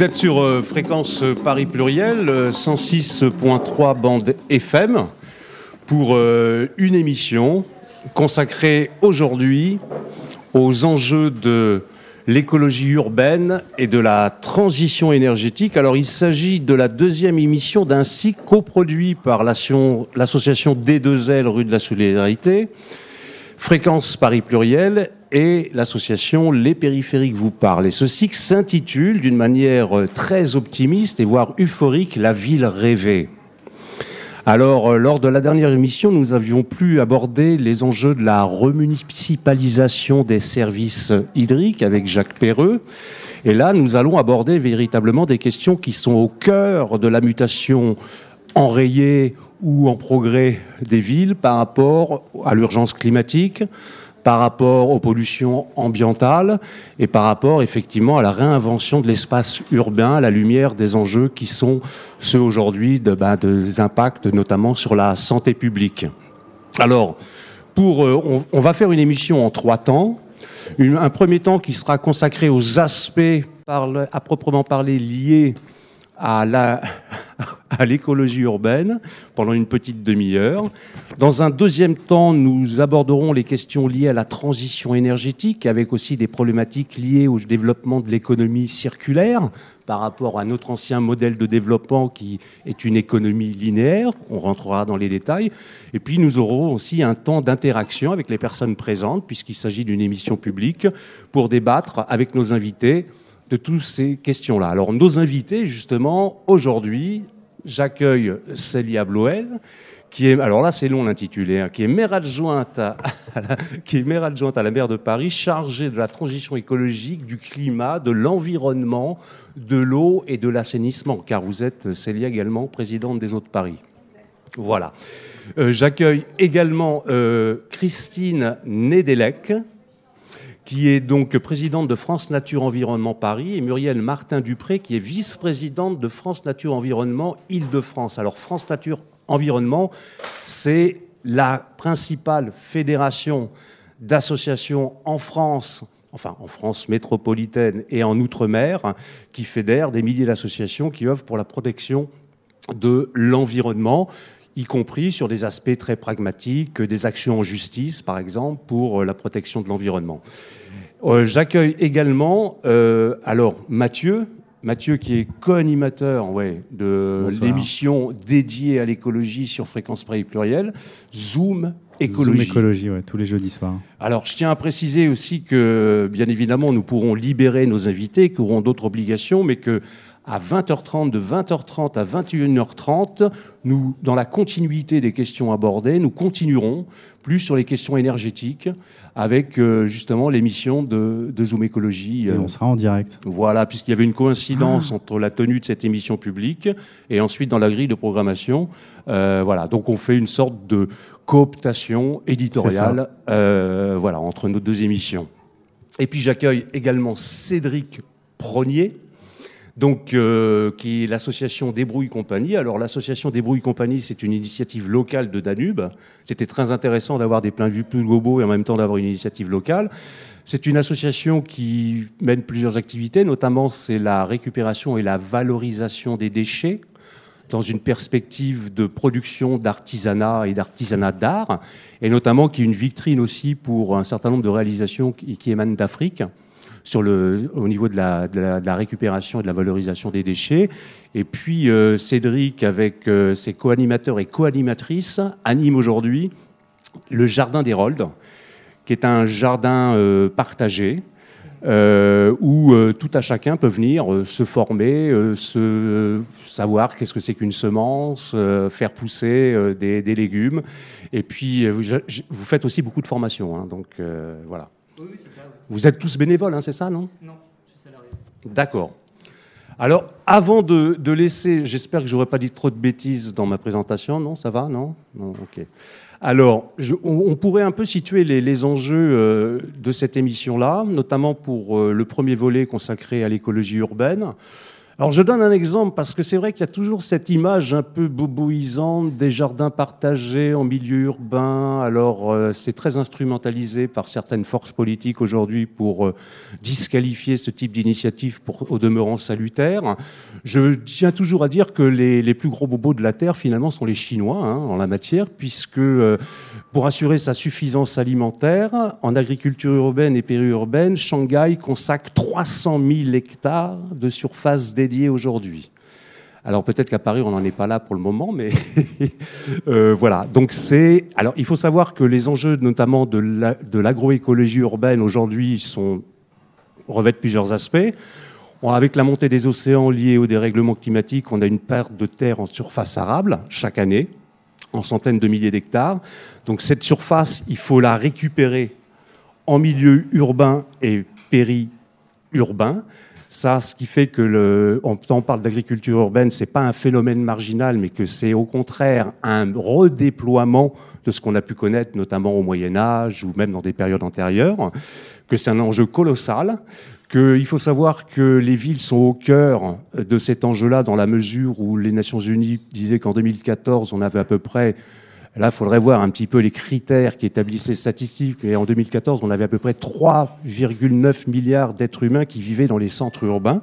Vous êtes sur euh, fréquence Paris Pluriel, 106.3 bande FM, pour euh, une émission consacrée aujourd'hui aux enjeux de l'écologie urbaine et de la transition énergétique. Alors il s'agit de la deuxième émission d'un cycle coproduit par l'association D2L rue de la Solidarité, Fréquence Paris Pluriel et l'association Les Périphériques vous parlent. Et ce cycle s'intitule d'une manière très optimiste et voire euphorique La ville rêvée. Alors, euh, lors de la dernière émission, nous avions pu aborder les enjeux de la remunicipalisation des services hydriques avec Jacques Perreux. Et là, nous allons aborder véritablement des questions qui sont au cœur de la mutation enrayée ou en progrès des villes par rapport à l'urgence climatique, par rapport aux pollutions ambientales et par rapport effectivement à la réinvention de l'espace urbain à la lumière des enjeux qui sont ceux aujourd'hui de, ben, des impacts notamment sur la santé publique. Alors, euh, on, va faire une émission en trois temps. un premier temps qui sera consacré aux aspects à proprement parler liés à la, à l'écologie urbaine pendant une petite demi-heure. Dans un deuxième temps, nous aborderons les questions liées à la transition énergétique, avec aussi des problématiques liées au développement de l'économie circulaire par rapport à notre ancien modèle de développement qui est une économie linéaire. On rentrera dans les détails. Et puis nous aurons aussi un temps d'interaction avec les personnes présentes, puisqu'il s'agit d'une émission publique, pour débattre avec nos invités de toutes ces questions-là. Alors nos invités, justement, aujourd'hui, j'accueille Célia Bloel, qui est, alors là c'est long l'intitulé, hein, qui est maire adjointe à, qui est maire adjointe à la maire de Paris, chargée de la transition écologique, du climat, de l'environnement, de l'eau et de l'assainissement, car vous êtes Célia également présidente des Eaux de Paris. Voilà. Euh, j'accueille également euh, Christine Nedelec, qui est donc présidente de France Nature Environnement Paris, et Muriel Martin-Dupré, qui est vice-présidente de France Nature Environnement Île-de-France. Alors France Nature Environnement, c'est la principale fédération d'associations en France enfin en France métropolitaine et en Outre-mer, qui fédère des milliers d'associations qui œuvrent pour la protection de l'environnement y compris sur des aspects très pragmatiques, des actions en justice, par exemple, pour euh, la protection de l'environnement. Euh, j'accueille également, euh, alors Mathieu, Mathieu qui est co-animateur ouais, de l'émission dédiée à l'écologie sur Fréquence Paris Pluriel, Zoom Écologie. Zoom Écologie, ouais, tous les jeudis soirs. Alors, je tiens à préciser aussi que, bien évidemment, nous pourrons libérer nos invités, qui auront d'autres obligations, mais que à 20h30, de 20h30 à 21h30, nous, dans la continuité des questions abordées, nous continuerons plus sur les questions énergétiques avec euh, justement l'émission de, Zoom Écologie. Et on sera en direct. Voilà, puisqu'il y avait une coïncidence ah. entre la tenue de cette émission publique et ensuite dans la grille de programmation. Euh, voilà, donc on fait une sorte de cooptation éditoriale euh, voilà, entre nos deux émissions. Et puis j'accueille également Cédric Pronier, donc, euh, qui est l'association Débrouille Compagnie. Alors, l'association Débrouille Compagnie, c'est une initiative locale de Danube. C'était très intéressant d'avoir des pleins de vue plus globaux et en même temps d'avoir une initiative locale. C'est une association qui mène plusieurs activités, notamment c'est la récupération et la valorisation des déchets dans une perspective de production d'artisanat et d'artisanat d'art, et notamment qui est une vitrine aussi pour un certain nombre de réalisations qui émanent d'Afrique sur le, au niveau de la, récupération et de la valorisation des déchets. Et puis euh, Cédric, avec euh, ses co-animateurs et co-animatrices, anime aujourd'hui le Jardin d'Hérold, qui est un jardin euh, partagé. où tout à chacun peut venir se former, se savoir qu'est-ce que c'est qu'une semence, faire pousser des, légumes. Et puis, vous, faites aussi beaucoup de formations. Hein, donc, voilà. Oui, c'est ça. Vous êtes tous bénévoles, hein, c'est ça, non? Non, je suis salarié. D'accord. Alors, avant de, laisser, j'espère que je n'aurai pas dit trop de bêtises dans ma présentation, non Ça va, non? Non, ok. Alors, on, pourrait un peu situer les, enjeux euh, de cette émission-là, notamment pour euh, le premier volet consacré à l'écologie urbaine. Alors je donne un exemple parce que c'est vrai qu'il y a toujours cette image un peu boboisante des jardins partagés en milieu urbain. Alors euh, c'est très instrumentalisé par certaines forces politiques aujourd'hui pour euh, disqualifier ce type d'initiative pour au demeurant salutaire. Je tiens toujours à dire que les, plus gros bobos de la Terre finalement sont les Chinois hein, en la matière puisque euh, pour assurer sa suffisance alimentaire en agriculture urbaine et périurbaine, Shanghai consacre 300 000 hectares de surface dédiée aujourd'hui. Alors peut-être qu'à Paris, on n'en est pas là pour le moment, mais euh, voilà. Donc c'est. Alors il faut savoir que les enjeux, notamment de l'agroécologie urbaine aujourd'hui, sont revêtent plusieurs aspects. Avec la montée des océans liée au dérèglement climatique, on a une perte de terre en surface arable chaque année, en centaines de milliers d'hectares. Donc cette surface, il faut la récupérer en milieu urbain et périurbain. Ça, ce qui fait que le, on, on parle d'agriculture urbaine, c'est pas un phénomène marginal, mais que c'est au contraire un redéploiement de ce qu'on a pu connaître, notamment au Moyen Âge ou même dans des périodes antérieures, que c'est un enjeu colossal, qu'il faut savoir que les villes sont au cœur de cet enjeu-là dans la mesure où les Nations Unies disaient qu'en 2014, on avait à peu près Là, il faudrait voir un petit peu les critères qui établissent les statistiques. Et en 2014, on avait à peu près 3,9 milliards d'êtres humains qui vivaient dans les centres urbains.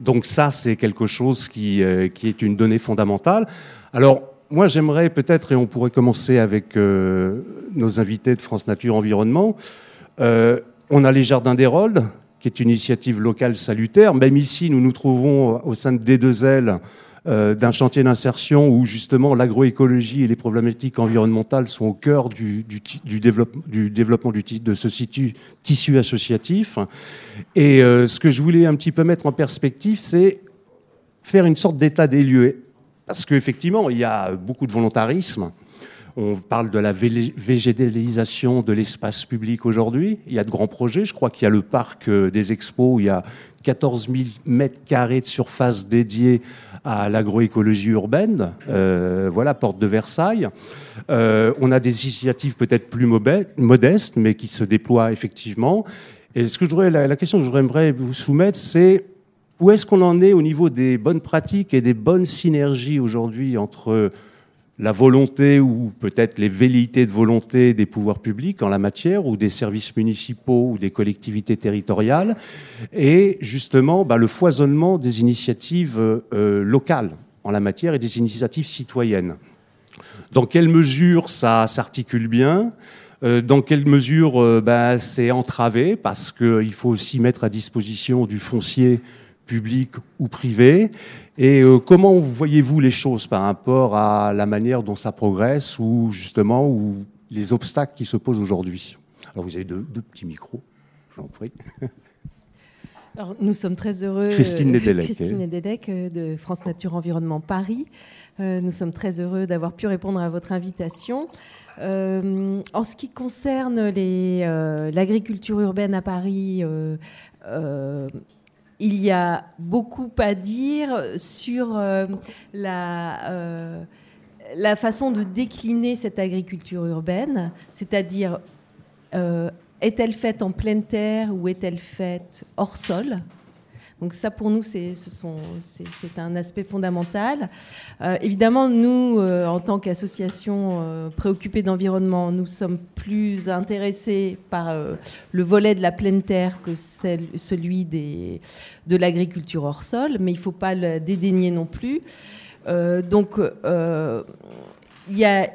Donc ça, c'est quelque chose qui, euh, qui, est une donnée fondamentale. Alors, moi, j'aimerais peut-être, et on pourrait commencer avec euh, nos invités de France Nature Environnement, euh, on a les Jardins d'Hérolde, qui est une initiative locale salutaire. Même ici, nous nous trouvons au sein de D2L euh, d'un chantier d'insertion où justement l'agroécologie et les problématiques environnementales sont au cœur du, du, du, développement de ce tissu associatif. Et euh, ce que je voulais un petit peu mettre en perspective, c'est faire une sorte d'état des lieux. Parce qu'effectivement, il y a beaucoup de volontarisme. On parle de la végétalisation de l'espace public aujourd'hui. Il y a de grands projets. Je crois qu'il y a le parc euh, des expos où il y a 14 000 mètres carrés de surface dédiée à l'agroécologie urbaine, euh, voilà, porte de Versailles. Euh, on a des initiatives peut-être plus modestes, mais qui se déploient effectivement. Et ce que je la, la question que j'aimerais vous soumettre, c'est où est-ce qu'on en est au niveau des bonnes pratiques et des bonnes synergies aujourd'hui entre la volonté ou peut-être les velléités de volonté des pouvoirs publics en la matière ou des services municipaux ou des collectivités territoriales et justement bah, le foisonnement des initiatives euh, locales en la matière et des initiatives citoyennes. Dans quelle mesure ça s'articule bien? Euh, dans quelle mesure euh, bah, c'est entravé? Parce qu'il faut aussi mettre à disposition du foncier public ou privé et euh, comment voyez-vous les choses par rapport à la manière dont ça progresse ou justement ou les obstacles qui se posent aujourd'hui? Alors vous avez deux, petits micros, j'en prie. Alors, nous sommes très heureux. Christine Nedelec. Christine Nedelec euh, de France Nature Environnement Paris. Euh, nous sommes très heureux d'avoir pu répondre à votre invitation. en ce qui concerne l'agriculture urbaine à Paris, il y a beaucoup à dire sur euh, la, euh, la façon de décliner cette agriculture urbaine, c'est-à-dire euh, est-elle faite en pleine terre ou est-elle faite hors sol? Donc ça, pour nous, c'est un aspect fondamental. Euh, évidemment, nous, euh, en tant qu'association euh, préoccupée d'environnement, nous sommes plus intéressés par le volet de la pleine terre que celui des, de l'agriculture hors sol, mais il ne faut pas le dédaigner non plus. donc, il y a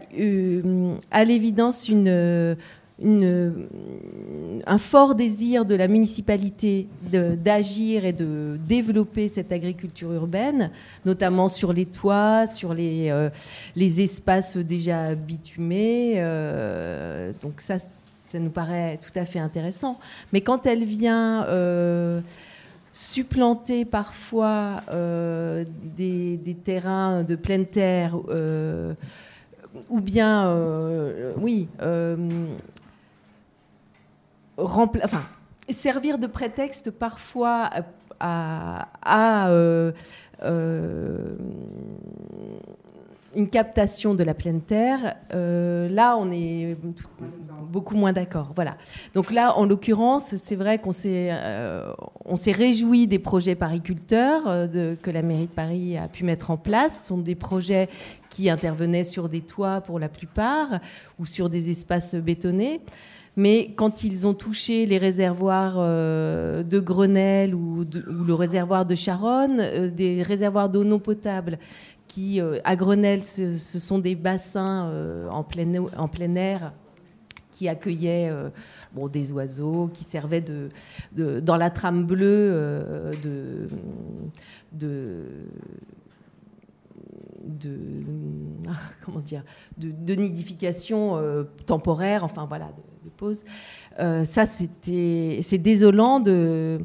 à l'évidence une un fort désir de la municipalité d'agir et de développer cette agriculture urbaine, notamment sur les toits, sur les, euh, les espaces déjà bitumés. Euh, donc ça, ça nous paraît tout à fait intéressant. Mais quand elle vient euh, supplanter parfois des, des, terrains de pleine terre, ou bien, oui, enfin, servir de prétexte parfois à, euh, euh, une captation de la pleine terre, euh, là, on est beaucoup moins d'accord. Voilà. Donc là, en l'occurrence, c'est vrai qu'on s'est, on s'est réjoui des projets pariculteurs que la mairie de Paris a pu mettre en place. Ce sont des projets qui intervenaient sur des toits pour la plupart ou sur des espaces bétonnés. Mais quand ils ont touché les réservoirs de Grenelle ou, le réservoir de Charonne, des réservoirs d'eau non potable euh, à Grenelle, ce, sont des bassins euh, en, plein, en plein air qui accueillaient euh, bon, des oiseaux, qui servaient de, dans la trame bleue de, de, de ah, comment dire de, nidification temporaire, enfin voilà, de, pause. ça, c'était c'est désolant de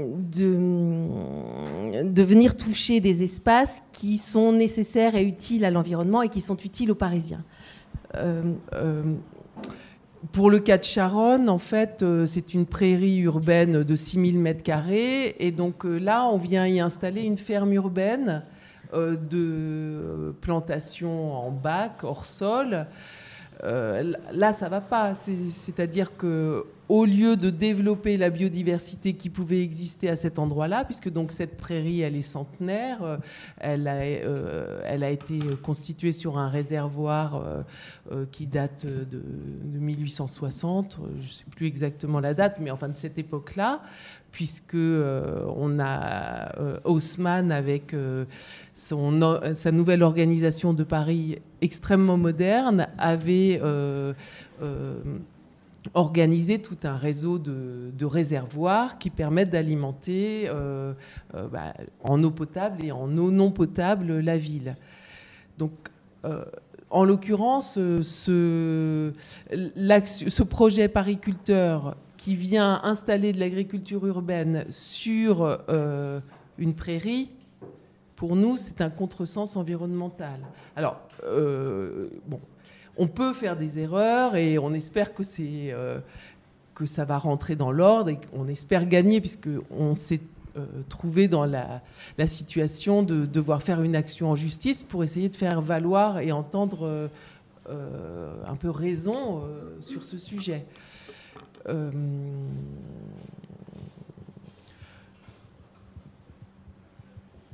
de, venir toucher des espaces qui sont nécessaires et utiles à l'environnement et qui sont utiles aux Parisiens. Euh, euh, pour le cas de Charonne, en fait, euh, c'est une prairie urbaine de 6000 m2. Et donc là, on vient y installer une ferme urbaine de plantation en bac, hors sol. Euh, là, ça va pas. C'est-à-dire que au lieu de développer la biodiversité qui pouvait exister à cet endroit-là, puisque donc cette prairie, elle est centenaire, euh, elle a, euh, elle a été constituée sur un réservoir qui date de, 1860, je ne sais plus exactement la date, mais enfin de cette époque-là, puisque on a Haussmann avec son, sa nouvelle organisation de Paris extrêmement moderne avait euh, euh, organisé tout un réseau de, réservoirs qui permettent d'alimenter euh, bah, en eau potable et en eau non potable la ville. Donc, en l'occurrence, ce, ce, projet pariculteur qui vient installer de l'agriculture urbaine sur une prairie pour nous, c'est un contresens environnemental. Alors, euh, bon, on peut faire des erreurs et on espère que euh, que ça va rentrer dans l'ordre et qu'on espère gagner puisqu'on s'est euh, trouvé dans la, situation de devoir faire une action en justice pour essayer de faire valoir et entendre un peu raison sur ce sujet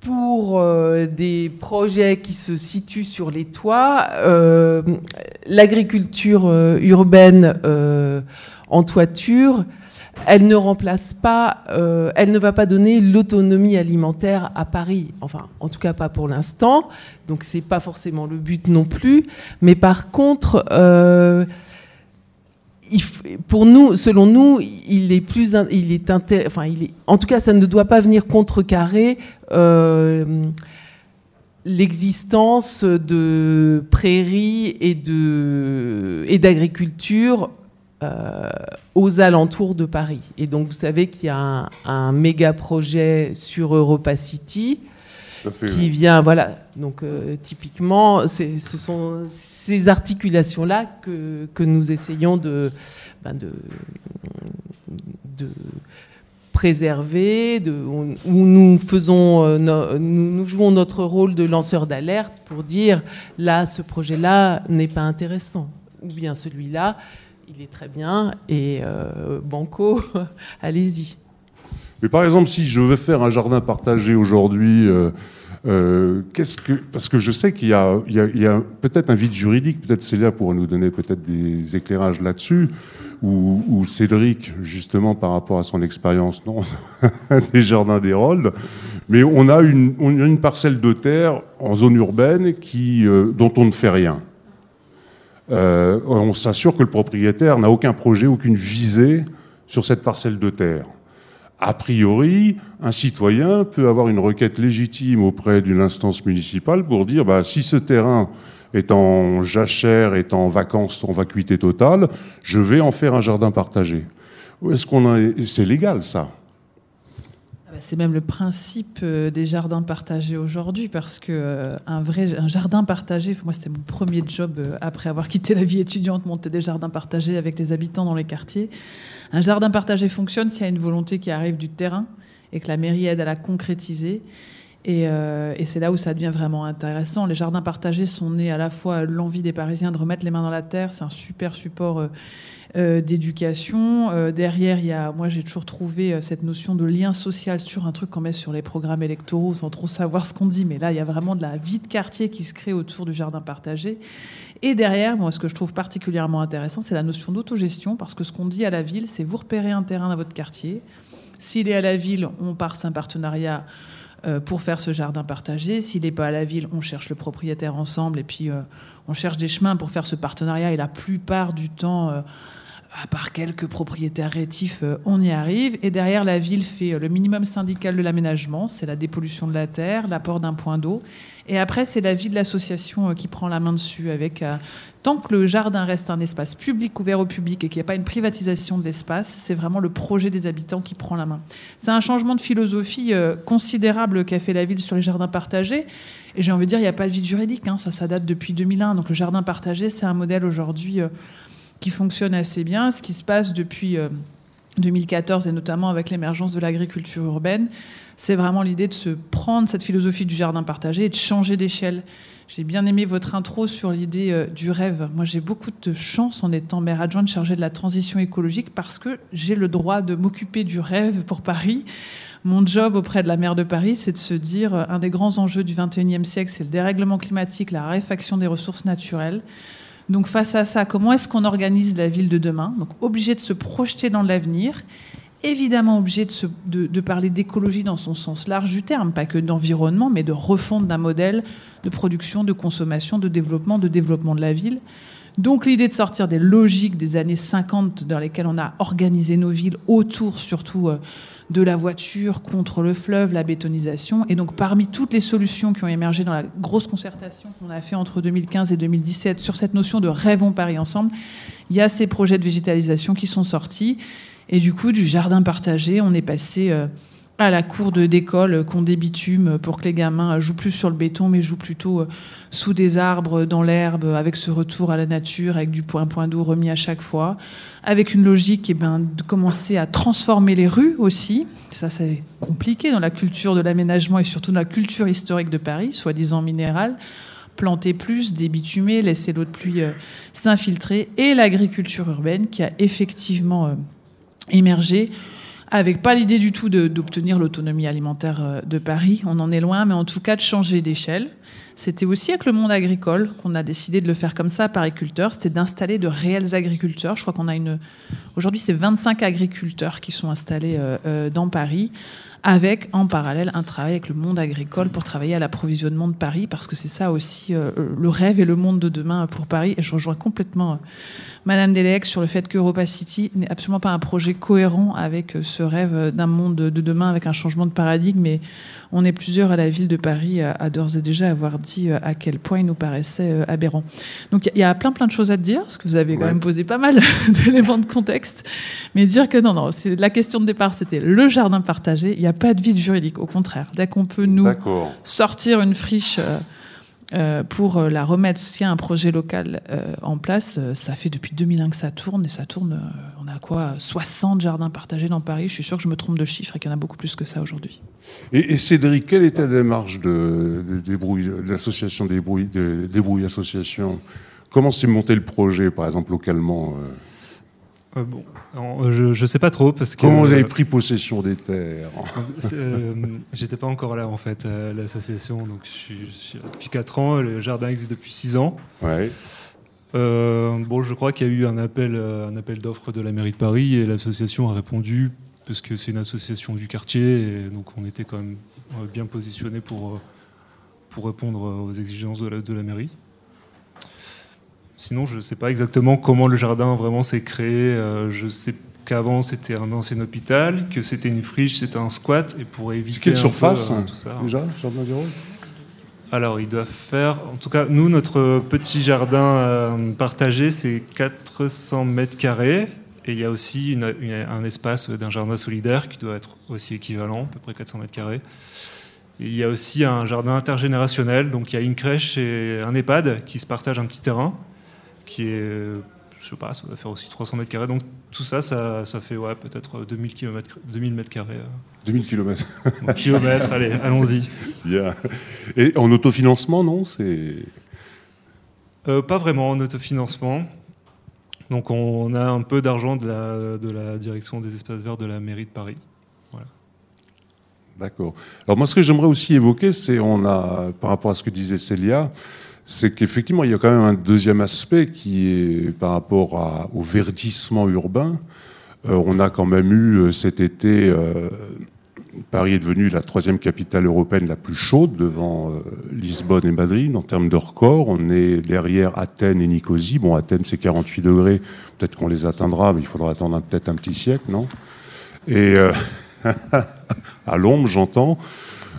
pour euh, des projets qui se situent sur les toits, euh, l'agriculture euh, urbaine en toiture, elle ne remplace pas, elle ne va pas donner l'autonomie alimentaire à Paris. Enfin, en tout cas pas pour l'instant. Donc c'est pas forcément le but non plus. Mais par contre, pour nous, selon nous, il est plus, il est, enfin, en tout cas, ça ne doit pas venir contrecarrer euh, l'existence de prairies et de et d'agriculture euh, aux alentours de Paris. Et donc, vous savez qu'il y a un, méga projet sur Europa City qui vient, voilà. Donc, euh, typiquement, ce sont ces articulations-là que, que, nous essayons de, ben de, de, préserver, de, où nous, faisons, euh, nous, nous, jouons notre rôle de lanceur d'alerte pour dire là, ce projet-là n'est pas intéressant, ou bien celui-là, il est très bien, et euh, Banco, allez-y. Mais par exemple, si je veux faire un jardin partagé aujourd'hui, euh, euh, qu'est-ce que, parce que je sais qu'il y a, peut-être un vide juridique, peut-être Célia pourra nous donner peut-être des éclairages là-dessus, ou, Cédric, justement, par rapport à son expérience non, des jardins d'Hérold. Mais on a, une, parcelle de terre en zone urbaine qui, euh, dont on ne fait rien. On s'assure que le propriétaire n'a aucun projet, aucune visée sur cette parcelle de terre a priori, un citoyen peut avoir une requête légitime auprès d'une instance municipale pour dire bah, si ce terrain est en jachère, est en vacances, en vacuité totale, je vais en faire un jardin partagé. Est-ce qu'on c'est légal ça? C'est même le principe euh, des jardins partagés aujourd'hui, parce que euh, un vrai un jardin partagé, moi c'était mon premier job euh, après avoir quitté la vie étudiante, monter des jardins partagés avec les habitants dans les quartiers. Un jardin partagé fonctionne s'il y a une volonté qui arrive du terrain et que la mairie aide à la concrétiser. Et, euh, et c'est là où ça devient vraiment intéressant. Les jardins partagés sont nés à la fois l'envie des Parisiens de remettre les mains dans la terre, c'est un super support euh, euh, d'éducation. Derrière, il y a, moi, j'ai toujours trouvé cette notion de lien social sur un truc qu'on met sur les programmes électoraux sans trop savoir ce qu'on dit. Mais là, il y a vraiment de la vie de quartier qui se crée autour du jardin partagé. Et derrière, moi, ce que je trouve particulièrement intéressant, c'est la notion d'autogestion, parce que ce qu'on dit à la ville, c'est vous repérez un terrain dans votre quartier. S'il est à la ville, on part un partenariat pour faire ce jardin partagé. S'il n'est pas à la ville, on cherche le propriétaire ensemble et puis on cherche des chemins pour faire ce partenariat. Et la plupart du temps, à part quelques propriétaires rétifs, euh, on y arrive. Et derrière, la ville fait euh, le minimum syndical de l'aménagement, c'est la dépollution de la terre, l'apport d'un point d'eau. Et après, c'est la vie de l'association euh, qui prend la main dessus avec... Tant que le jardin reste un espace public ouvert au public et qu'il n'y a pas une privatisation de l'espace, c'est vraiment le projet des habitants qui prend la main. C'est un changement de philosophie considérable qu'a fait la ville sur les jardins partagés. Et j'ai envie de dire, il n'y a pas de vide juridique. Hein. Ça, ça date depuis 2001. Donc le jardin partagé, c'est un modèle aujourd'hui qui fonctionne assez bien. Ce qui se passe depuis 2014 euh, et notamment avec l'émergence de l'agriculture urbaine, c'est vraiment l'idée de se prendre cette philosophie du jardin partagé et de changer d'échelle. J'ai bien aimé votre intro sur l'idée euh, du rêve. Moi, j'ai beaucoup de chance en étant maire adjointe chargée de la transition écologique parce que j'ai le droit de m'occuper du rêve pour Paris. Mon job auprès de la maire de Paris, c'est de se dire euh, un des grands enjeux du 21e siècle, c'est le dérèglement climatique, la raréfaction des ressources naturelles. Donc face à ça, comment est-ce qu'on organise la ville de demain Donc obligé de se projeter dans l'avenir, évidemment obligé de, parler d'écologie dans son sens large du terme, pas que d'environnement, mais de refonte d'un modèle de production, de consommation, de développement, de développement de la ville. Donc l'idée de sortir des logiques des années 50 dans lesquelles on a organisé nos villes autour surtout euh, de la voiture contre le fleuve, la bétonisation. Et donc, parmi toutes les solutions qui ont émergé dans la grosse concertation qu'on a fait entre 2015 et 2017 sur cette notion de rêvons Paris ensemble, il y a ces projets de végétalisation qui sont sortis. Et du coup, du jardin partagé, on est passé euh, à la cour d'école qu'on débitume pour que les gamins jouent plus sur le béton, mais jouent plutôt euh, sous des arbres, dans l'herbe, avec ce retour à la nature, avec du point point d'eau remis à chaque fois, avec une logique eh ben, de commencer à transformer les rues aussi. Ça, c'est compliqué dans la culture de l'aménagement et surtout dans la culture historique de Paris, soi-disant minérale. Planter plus, débitumer, laisser l'eau de pluie euh, s'infiltrer, et l'agriculture urbaine qui a effectivement euh, émergé avec pas l'idée du tout d'obtenir l'autonomie alimentaire euh, de Paris, on en est loin, mais en tout cas de changer d'échelle. C'était aussi avec le monde agricole qu'on a décidé de le faire comme ça, pariculteur, c'était d'installer de réels agriculteurs. Je crois qu'on a une... Aujourd'hui, c'est 25 agriculteurs qui sont installés euh, euh, dans Paris, avec en parallèle un travail avec le monde agricole pour travailler à l'approvisionnement de Paris, parce que c'est ça aussi le rêve et le monde de demain pour Paris. Et je rejoins complètement Madame Delec sur le fait qu'Europa City n'est absolument pas un projet cohérent avec euh, ce rêve d'un monde de demain avec un changement de paradigme. Et on est plusieurs à la ville de Paris à, d'ores et déjà avoir dit euh, à quel point il nous paraissait euh, aberrant. Donc il y a plein plein de choses à dire, parce que vous avez quand même posé pas mal d'éléments de contexte. Mais dire que non, non, la question de départ, c'était le jardin partagé. Il n'y a pas de vide juridique, au contraire. Dès qu'on peut nous sortir une friche. Euh, pour euh, la remettre, s'il y a un projet local euh, en place, ça fait depuis 2001 que ça tourne et ça tourne, on a quoi 60 jardins partagés dans Paris. Je suis sûr que je me trompe de chiffre et qu'il y en a beaucoup plus que ça aujourd'hui. Et, Cédric, quelle était la démarche de, de, l'association Débrouille, de, Débrouille Association? Comment s'est monté le projet, par exemple, localement euh, bon, euh, je ne sais pas trop parce que. Comment vous avez pris possession des terres? euh, J'étais pas encore là en fait, l'association. Donc je suis, depuis 4 ans, le jardin existe depuis 6 ans. Ouais. bon, je crois qu'il y a eu un appel, un appel d'offres de la mairie de Paris et l'association a répondu parce que c'est une association du quartier et donc on était quand même bien positionné pour, pour répondre aux exigences de la, de la mairie. Sinon, je ne sais pas exactement comment le jardin vraiment s'est créé. Euh, je sais qu'avant c'était un ancien hôpital, que c'était une friche, c'était un squat, et pour éviter. Quelle surface euh, tout ça, déjà, jardin du Alors, ils doivent faire. En tout cas, nous, notre petit jardin euh, partagé, c'est 400 mètres carrés. Et il y a aussi un espace d'un jardin solidaire qui doit être aussi équivalent, à peu près 400 mètres carrés. il y a aussi un jardin intergénérationnel, donc il y a une crèche et un EHPAD qui se partagent un petit terrain qui est, je sais pas, ça va faire aussi 300 mètres carrés. Donc tout ça, ça, ça fait ouais, peut-être 2000 km, 2000 mètres carrés. 2000 km. kilomètres, allez, allons-y. Bien. Et en autofinancement, non C'est euh, pas vraiment en autofinancement. Donc on a un peu d'argent de la, de la direction des espaces verts de la mairie de Paris. Voilà. D'accord. Alors moi, ce que j'aimerais aussi évoquer, c'est on a, par rapport à ce que disait Célia, c'est qu'effectivement, il y a quand même un deuxième aspect qui est par rapport au verdissement urbain. Euh, on a quand même eu euh, cet été euh, Paris est devenu la troisième capitale européenne la plus chaude devant Lisbonne et Madrid en termes de record. On est derrière Athènes et Nicosie. Bon, Athènes c'est 48 degrés. Peut-être qu'on les atteindra, mais il faudra attendre peut-être un petit siècle, non? Et à l'ombre, j'entends.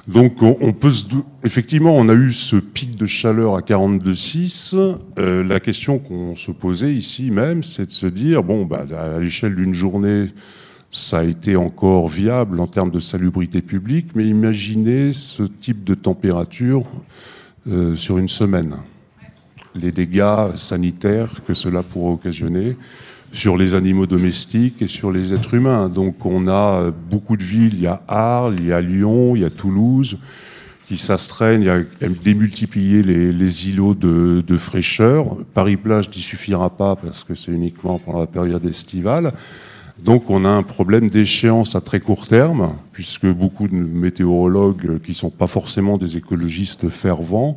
Donc on, peut se effectivement on a eu ce pic de chaleur à 42,6. Euh, la question qu'on se posait ici même, c'est de se dire bon bah à l'échelle d'une journée ça a été encore viable en termes de salubrité publique, mais imaginez ce type de température euh, sur une semaine. Les dégâts sanitaires que cela pourrait occasionner sur les animaux domestiques et sur les êtres humains. Donc on a beaucoup de villes, il y a Arles, il y a Lyon, il y a Toulouse, qui s'astreignent à démultiplier les, les îlots de, de fraîcheur. Paris-Plage n'y suffira pas parce que c'est uniquement pendant la période estivale. Donc on a un problème d'échéance à très court terme, puisque beaucoup de météorologues qui ne sont pas forcément des écologistes fervents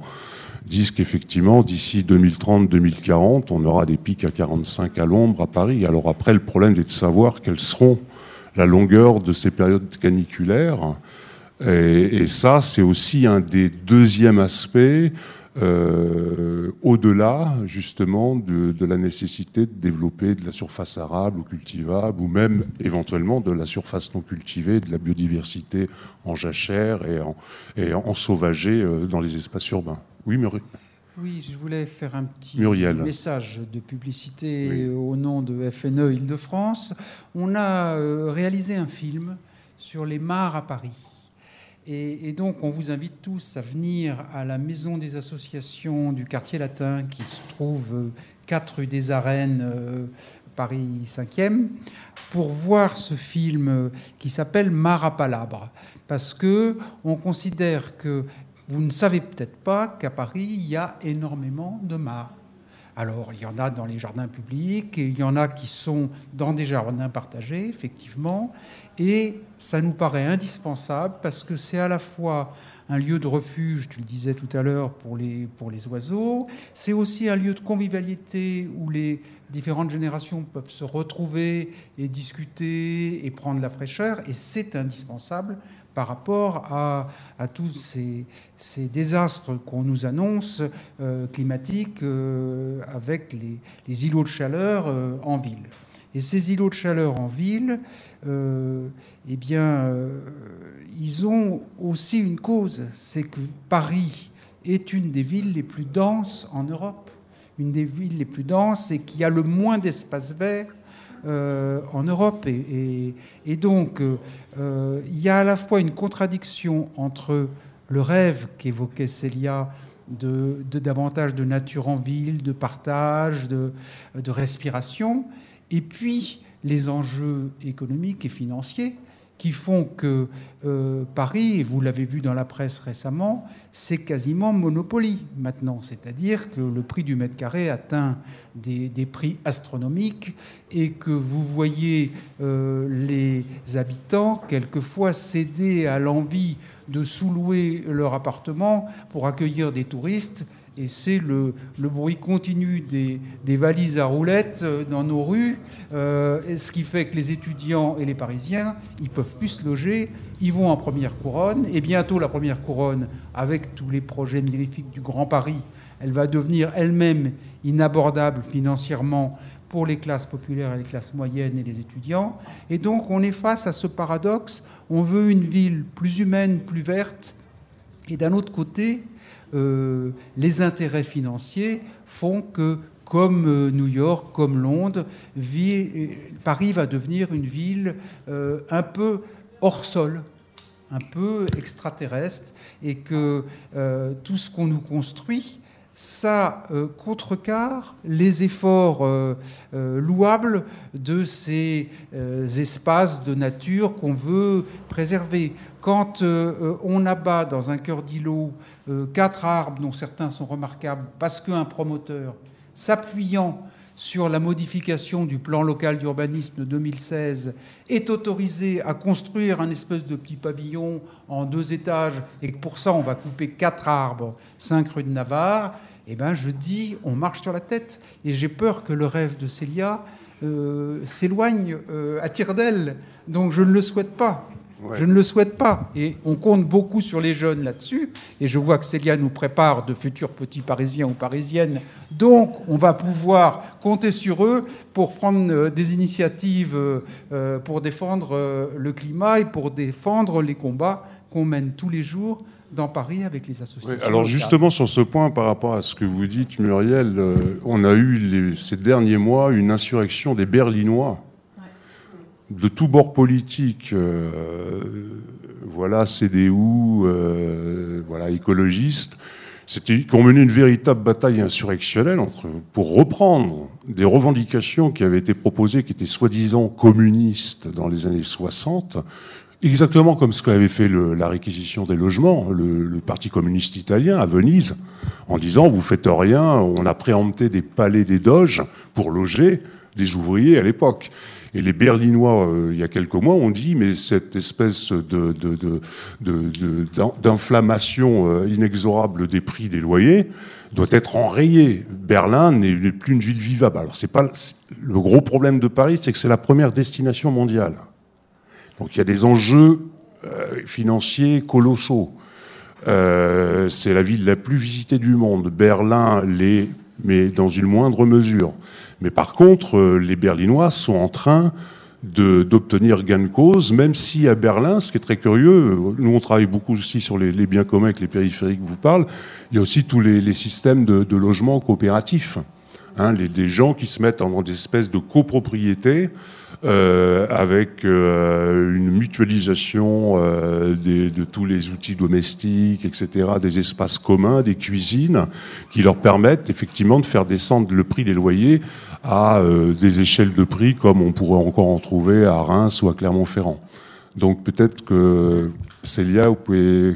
disent qu'effectivement, d'ici 2030-2040, on aura des pics à 45 à l'ombre à Paris. Alors après, le problème est de savoir quelles seront la longueur de ces périodes caniculaires. Et, ça, c'est aussi un des deuxièmes aspects euh, au-delà justement de, la nécessité de développer de la surface arable ou cultivable, ou même éventuellement de la surface non cultivée, de la biodiversité en jachère et en, et en sauvagé euh, dans les espaces urbains. Oui, Muriel Oui, je voulais faire un petit Muriel. message de publicité oui. au nom de FNE Île-de-France. On a euh, réalisé un film sur les mares à Paris. Et, et, donc, on vous invite tous à venir à la Maison des associations du quartier latin qui se trouve 4 rue des Arènes, euh, Paris 5e, pour voir ce film qui s'appelle Marapalabre. Parce que on considère que vous ne savez peut-être pas qu'à Paris, il y a énormément de mares. Alors, il y en a dans les jardins publics, et il y en a qui sont dans des jardins partagés, effectivement, et ça nous paraît indispensable parce que c'est à la fois un lieu de refuge, tu le disais tout à l'heure, pour les, pour les oiseaux, c'est aussi un lieu de convivialité où les différentes générations peuvent se retrouver et discuter et prendre la fraîcheur, et c'est indispensable par rapport à, tous ces, désastres qu'on nous annonce euh, climatiques euh, avec les, les, îlots de chaleur euh, en ville. Et ces îlots de chaleur en ville, eh bien, ils ont aussi une cause, c'est que Paris est une des villes les plus denses en Europe, une des villes les plus denses et qui a le moins d'espace vert euh, en Europe. Et, donc, euh, il y a à la fois une contradiction entre le rêve qu'évoquait Célia de, davantage de nature en ville, de partage, de respiration, et puis les enjeux économiques et financiers qui font que euh, Paris, et vous l'avez vu dans la presse récemment, c'est quasiment monopoly maintenant. C'est-à-dire que le prix du mètre carré atteint des, des prix astronomiques et que vous voyez euh, les habitants quelquefois céder à l'envie de sous-louer leur appartement pour accueillir des touristes et c'est le, bruit continu des, valises à roulettes dans nos rues, euh, ce qui fait que les étudiants et les Parisiens, ils peuvent plus se loger, ils vont en première couronne, et bientôt la première couronne, avec tous les projets mirifiques du Grand Paris, elle va devenir elle-même inabordable financièrement pour les classes populaires et les classes moyennes et les étudiants. Et donc on est face à ce paradoxe, on veut une ville plus humaine, plus verte, et d'un autre côté, euh, les intérêts financiers font que, comme euh, New York, comme Londres, vie, Paris va devenir une ville euh, un peu hors sol, un peu extraterrestre, et que euh, tout ce qu'on nous construit ça euh, contrecarre les efforts euh, euh, louables de ces espaces de nature qu'on veut préserver. Quand on abat dans un cœur d'îlot quatre arbres, dont certains sont remarquables, parce qu'un promoteur, s'appuyant sur la modification du plan local d'urbanisme de 2016 est autorisé à construire un espèce de petit pavillon en deux étages et que pour ça on va couper quatre arbres, cinq rue de Navarre, eh ben je dis on marche sur la tête et j'ai peur que le rêve de Célia euh, s'éloigne euh, à tire d'aile. Donc je ne le souhaite pas. Je ne le souhaite pas. Et on compte beaucoup sur les jeunes là-dessus. Et je vois que Célia nous prépare de futurs petits Parisiens ou Parisiennes. Donc, on va pouvoir compter sur eux pour prendre euh, des initiatives euh, pour défendre euh, le climat et pour défendre les combats qu'on mène tous les jours dans Paris avec les associations. alors justement sur ce point, par rapport à ce que vous dites, Muriel, on a eu ces derniers mois une insurrection des Berlinois de tous bords politiques, euh, voilà, CDU, euh, voilà, écologistes, c'était qu'on mené une véritable bataille insurrectionnelle entre, pour reprendre des revendications qui avaient été proposées, qui étaient soi-disant communistes dans les années 60, exactement comme ce qu'avait fait la réquisition des logements, le, le, Parti communiste italien à Venise, en disant vous faites rien, on a préempté des palais des doges pour loger des ouvriers à l'époque. Et les Berlinois, euh, il y a quelques mois, ont dit, mais cette espèce d'inflammation euh, inexorable des prix des loyers doit être enrayée. Berlin n'est plus une ville vivable. Alors, c'est pas le gros problème de Paris, c'est que c'est la première destination mondiale. Donc, il y a des enjeux euh, financiers colossaux. c'est la ville la plus visitée du monde. Berlin l'est, mais dans une moindre mesure. Mais par contre, euh, les Berlinois sont en train d'obtenir gain de cause, même si à Berlin, ce qui est très curieux, nous on travaille beaucoup aussi sur les, biens communs avec les périphériques vous parle, il y a aussi tous les, systèmes de, logement coopératifs. Hein, les, gens qui se mettent en des espèces de copropriété euh, avec euh, une mutualisation euh, de tous les outils domestiques, etc., des espaces communs, des cuisines, qui leur permettent effectivement de faire descendre le prix des loyers à euh, des échelles de prix comme on pourrait encore en trouver à Reims ou à Clermont-Ferrand. Donc peut-être que Célia, vous pouvez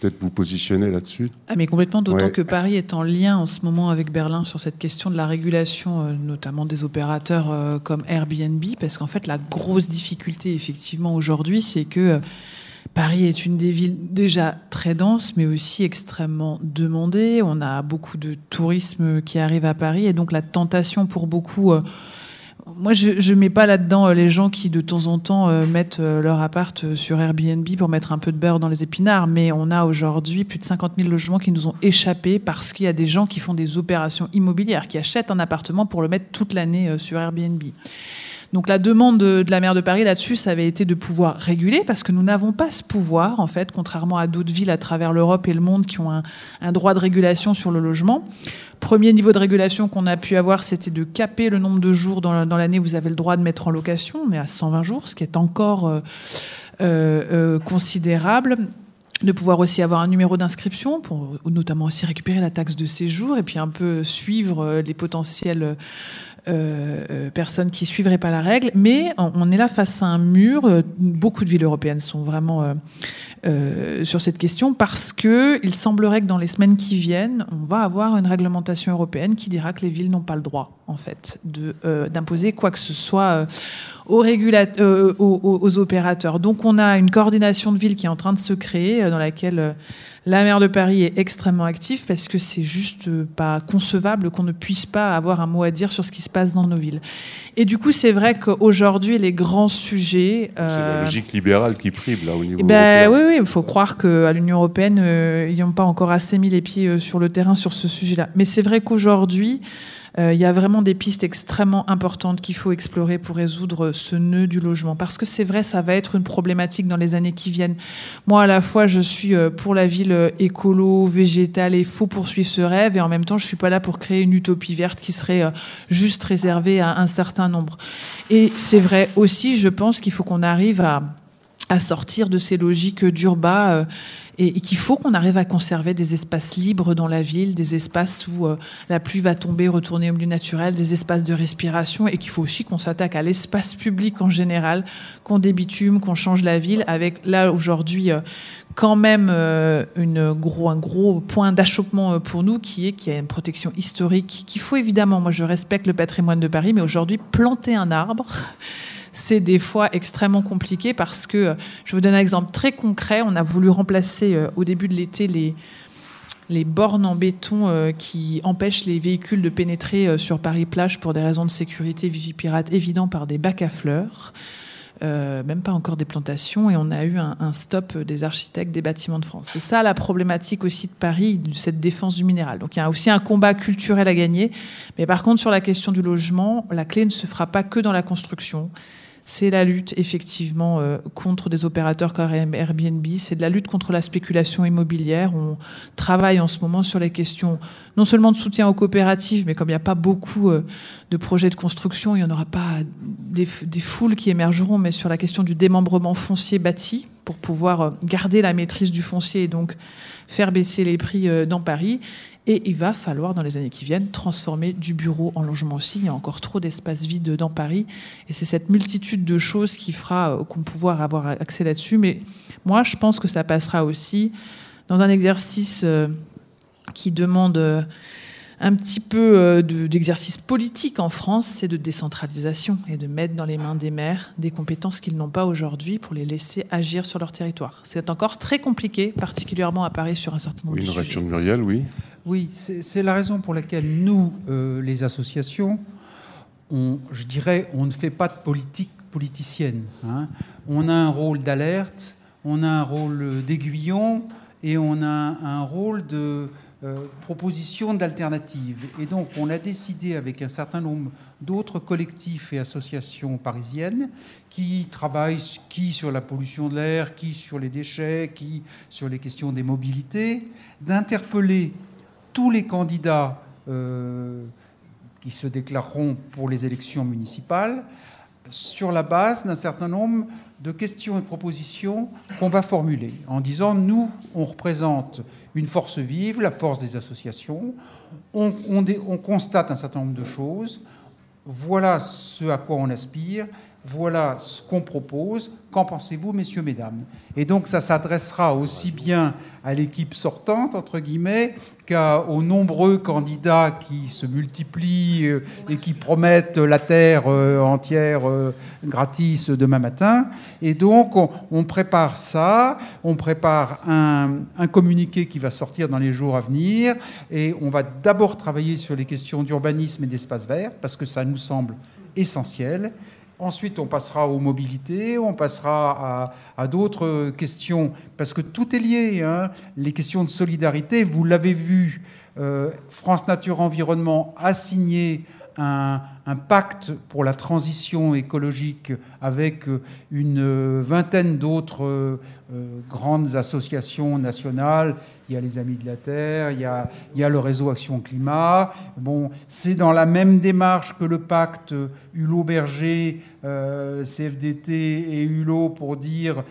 peut-être vous positionner là-dessus. Ah mais complètement, d'autant que Paris est en lien en ce moment avec Berlin sur cette question de la régulation, euh, notamment des opérateurs euh, comme Airbnb, parce qu'en fait la grosse difficulté effectivement aujourd'hui, c'est que Paris est une des villes déjà très denses, mais aussi extrêmement demandée. On a beaucoup de tourisme qui arrive à Paris, et donc la tentation pour beaucoup euh, moi, je ne mets pas là-dedans euh, les gens qui, de temps en temps, euh, mettent leur appart sur Airbnb pour mettre un peu de beurre dans les épinards. Mais on a aujourd'hui plus de 50 000 logements qui nous ont échappé parce qu'il y a des gens qui font des opérations immobilières, qui achètent un appartement pour le mettre toute l'année sur Airbnb. Donc la demande de, la maire de Paris là-dessus, ça avait été de pouvoir réguler, parce que nous n'avons pas ce pouvoir, en fait, contrairement à d'autres villes à travers l'Europe et le monde qui ont un, droit de régulation sur le logement. Premier niveau de régulation qu'on a pu avoir, c'était de caper le nombre de jours dans, l'année où vous avez le droit de mettre en location, mais à 120 jours, ce qui est encore euh, euh, euh, considérable de pouvoir aussi avoir un numéro d'inscription pour notamment aussi récupérer la taxe de séjour et puis un peu suivre les potentiels euh, euh, personnes qui suivraient pas la règle, mais on, est là face à un mur. Euh, beaucoup de villes européennes sont vraiment sur cette question parce que il semblerait que dans les semaines qui viennent, on va avoir une réglementation européenne qui dira que les villes n'ont pas le droit, en fait, d'imposer quoi que ce soit aux, aux, aux, opérateurs. Donc on a une coordination de villes qui est en train de se créer, dans laquelle la maire de Paris est extrêmement active parce que c'est juste euh, pas concevable qu'on ne puisse pas avoir un mot à dire sur ce qui se passe dans nos villes. Et du coup, c'est vrai qu'aujourd'hui, les grands sujets. c'est la euh, logique libérale qui prive là au niveau. Ben, oui, oui, il faut croire qu'à l'Union européenne, euh, ils n'ont pas encore assez mis les pieds sur le terrain sur ce sujet-là. Mais c'est vrai qu'aujourd'hui, euh, il y a vraiment des pistes extrêmement importantes qu'il faut explorer pour résoudre ce nœud du logement. Parce que c'est vrai, ça va être une problématique dans les années qui viennent. Moi, à la fois, je suis euh, pour la ville euh, écolo, végétale et faut poursuivre ce rêve. Et en même temps, je suis pas là pour créer une utopie verte qui serait juste réservée à un certain nombre. Et c'est vrai aussi, je pense qu'il faut qu'on arrive à à sortir de ces logiques d'urba euh, et, qu'il faut qu'on arrive à conserver des espaces libres dans la ville, des espaces où euh, la pluie va tomber, retourner au milieu naturel, des espaces de respiration et qu'il faut aussi qu'on s'attaque à l'espace public en général, qu'on débitume, qu'on change la ville avec là aujourd'hui euh, quand même une gros, un gros point d'achoppement pour nous qui est qu'il y a une protection historique qu'il faut évidemment, moi je respecte le patrimoine de Paris, mais aujourd'hui planter un arbre c'est des fois extrêmement compliqué parce que, je vous donne un exemple très concret, on a voulu remplacer euh, au début de l'été les, les bornes en béton euh, qui empêchent les véhicules de pénétrer euh, sur Paris-Plage pour des raisons de sécurité Vigipirate évident par des bacs à fleurs. même pas encore des plantations, et on a eu un, stop des architectes des bâtiments de France. C'est ça la problématique aussi de Paris, de cette défense du minéral. Donc il y a aussi un combat culturel à gagner, mais par contre sur la question du logement, la clé ne se fera pas que dans la construction c'est la lutte effectivement euh, contre des opérateurs comme Airbnb, c'est de la lutte contre la spéculation immobilière. On travaille en ce moment sur les questions non seulement de soutien aux coopératives, mais comme il n'y a pas beaucoup euh, de projets de construction, il n'y en aura pas des, foules qui émergeront, mais sur la question du démembrement foncier bâti pour pouvoir euh, garder la maîtrise du foncier et donc faire baisser les prix dans Paris. Et il va falloir, dans les années qui viennent, transformer du bureau en logement aussi. Il y a encore trop d'espace vide dans Paris. Et c'est cette multitude de choses qui fera euh, qu'on pourra avoir accès là-dessus. Mais moi, je pense que ça passera aussi dans un exercice euh, qui demande euh, un petit peu d'exercice politique en France, c'est de décentralisation et de mettre dans les mains des maires des compétences qu'ils n'ont pas aujourd'hui pour les laisser agir sur leur territoire. C'est encore très compliqué, particulièrement à Paris sur un certain nombre oui, de une sujets. réaction de Muriel, oui. Oui, c'est la raison pour laquelle nous, euh, les associations, on, je dirais, on ne fait pas de politique politicienne. Hein. On a un rôle d'alerte, on a un rôle d'aiguillon et on a un rôle de euh, proposition d'alternatives. Et donc, on a décidé avec un certain nombre d'autres collectifs et associations parisiennes qui travaillent qui sur la pollution de l'air, qui sur les déchets, qui sur les questions des mobilités, d'interpeller tous les candidats euh, qui se déclareront pour les élections municipales sur la base d'un certain nombre de questions et de propositions qu'on va formuler en disant nous, on représente une force vive, la force des associations, on, on constate un certain nombre de choses, voilà ce à quoi on aspire, voilà ce qu'on propose. Qu'en pensez-vous, messieurs, mesdames? Et donc, ça s'adressera aussi bien à l'équipe sortante, entre guillemets, qu'aux nombreux candidats qui se multiplient euh, et qui promettent la terre euh, entière euh, gratis demain matin. Et donc, on prépare ça, on prépare un, un communiqué qui va sortir dans les jours à venir, et on va d'abord travailler sur les questions d'urbanisme et d'espace vert, parce que ça nous semble essentiel. Ensuite, on passera aux mobilités, on passera à, d'autres questions, parce que tout est lié. Hein. Les questions de solidarité, vous l'avez vu, euh, France Nature Environnement a signé un, pacte pour la transition écologique avec une vingtaine d'autres euh, grandes associations nationales. Il y a les Amis de la Terre, il y a, le réseau Action Climat. Bon, c'est dans la même démarche que le pacte Hulot-Berger, euh, CFDT et Hulot pour dire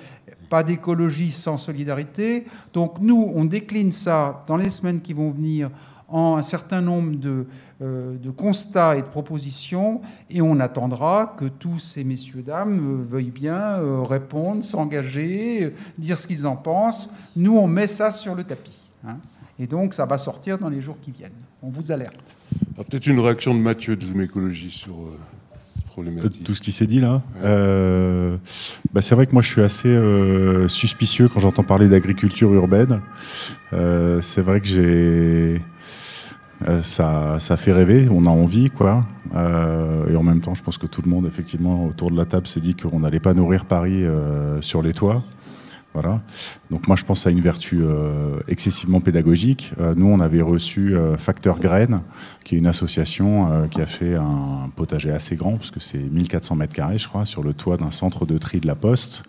pas d'écologie sans solidarité. Donc nous, on décline ça dans les semaines qui vont venir en un certain nombre de, euh, de, constats et de propositions, et on attendra que tous ces messieurs, dames euh, veuillent bien euh, répondre, s'engager, dire ce qu'ils en pensent. Nous, on met ça sur le tapis. Hein. et donc, ça va sortir dans les jours qui viennent. On vous alerte. Peut-être une réaction de Mathieu de Zoom Écologie sur cette problématique. Tout ce qui s'est dit là. bah c'est vrai que moi, je suis assez suspicieux quand j'entends parler d'agriculture urbaine. c'est vrai que j'ai euh, ça, fait rêver, on a envie, quoi. Euh, et en même temps, je pense que tout le monde, effectivement, autour de la table, s'est dit qu'on n'allait pas nourrir Paris euh, sur les toits. Voilà. Donc moi, je pense à une vertu excessivement pédagogique. nous, on avait reçu Facteur Graines, qui est une association qui a fait un potager assez grand, parce que c'est 1400 mètres carrés, je crois, sur le toit d'un centre de tri de la Poste.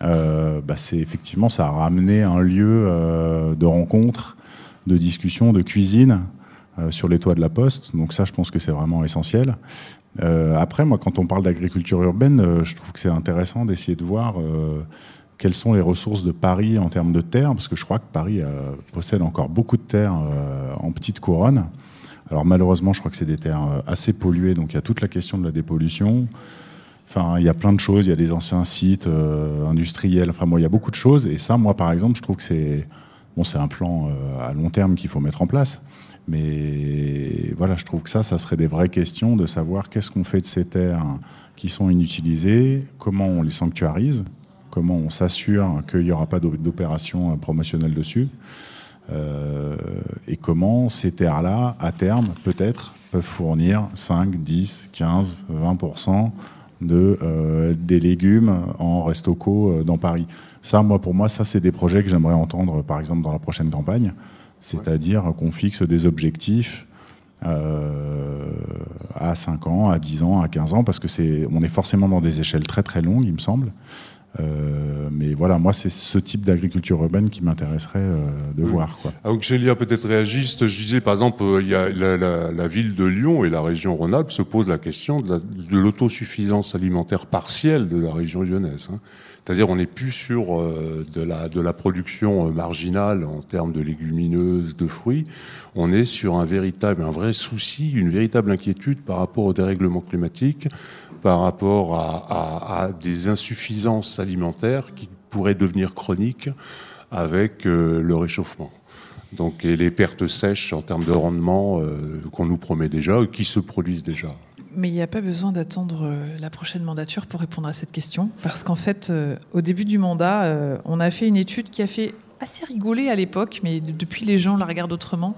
bah, c'est effectivement, ça a ramené un lieu de rencontre, de discussion, de cuisine sur les toits de la poste. Donc ça, je pense que c'est vraiment essentiel. après, moi, quand on parle d'agriculture urbaine, je trouve que c'est intéressant d'essayer de voir quelles sont les ressources de Paris en termes de terre, parce que je crois que Paris possède encore beaucoup de terres en petite couronne. Alors malheureusement, je crois que c'est des terres assez polluées, donc il y a toute la question de la dépollution. Enfin, il y a plein de choses. Il y a des anciens sites euh, industriels. Enfin, moi, il y a beaucoup de choses. Et ça, moi, par exemple, je trouve que c'est bon, un plan euh, à long terme qu'il faut mettre en place. Mais voilà, je trouve que ça, ça serait des vraies questions de savoir qu'est-ce qu'on fait de ces terres qui sont inutilisées, comment on les sanctuarise, comment on s'assure qu'il n'y aura pas d'opération promotionnelle dessus, euh, et comment ces terres-là, à terme, peut-être, peuvent fournir 5, 10, 15, 20% de, euh, des légumes en resto-co euh, dans Paris. Ça, moi, pour moi, ça, c'est des projets que j'aimerais entendre, par exemple, dans la prochaine campagne. C'est-à-dire qu'on fixe des objectifs euh, à 5 ans, à 10 ans, à 15 ans, parce que c'est, on est forcément dans des échelles très très longues, il me semble. Euh, mais voilà, moi, c'est ce type d'agriculture urbaine qui m'intéresserait euh, de voir. Quoi. Que peut-être réagiste, je disais par exemple, il y a la, ville de Lyon et la région Rhône-Alpes se posent la question de l'autosuffisance alimentaire partielle de la région lyonnaise. Hein. C'est-à-dire on n'est plus sur de, la, de la production marginale en termes de légumineuses, de fruits. On est sur un véritable, un vrai souci, une véritable inquiétude par rapport au dérèglement climatique, par rapport à, des insuffisances alimentaires qui pourraient devenir chroniques avec euh, le réchauffement. Donc, et les pertes sèches en termes de rendement euh, qu'on nous promet déjà, qui se produisent déjà. Mais il n'y a pas besoin d'attendre euh, la prochaine mandature pour répondre à cette question, parce qu'en fait, au début du mandat, on a fait une étude qui a fait assez rigoler à l'époque, mais depuis les gens la regardent autrement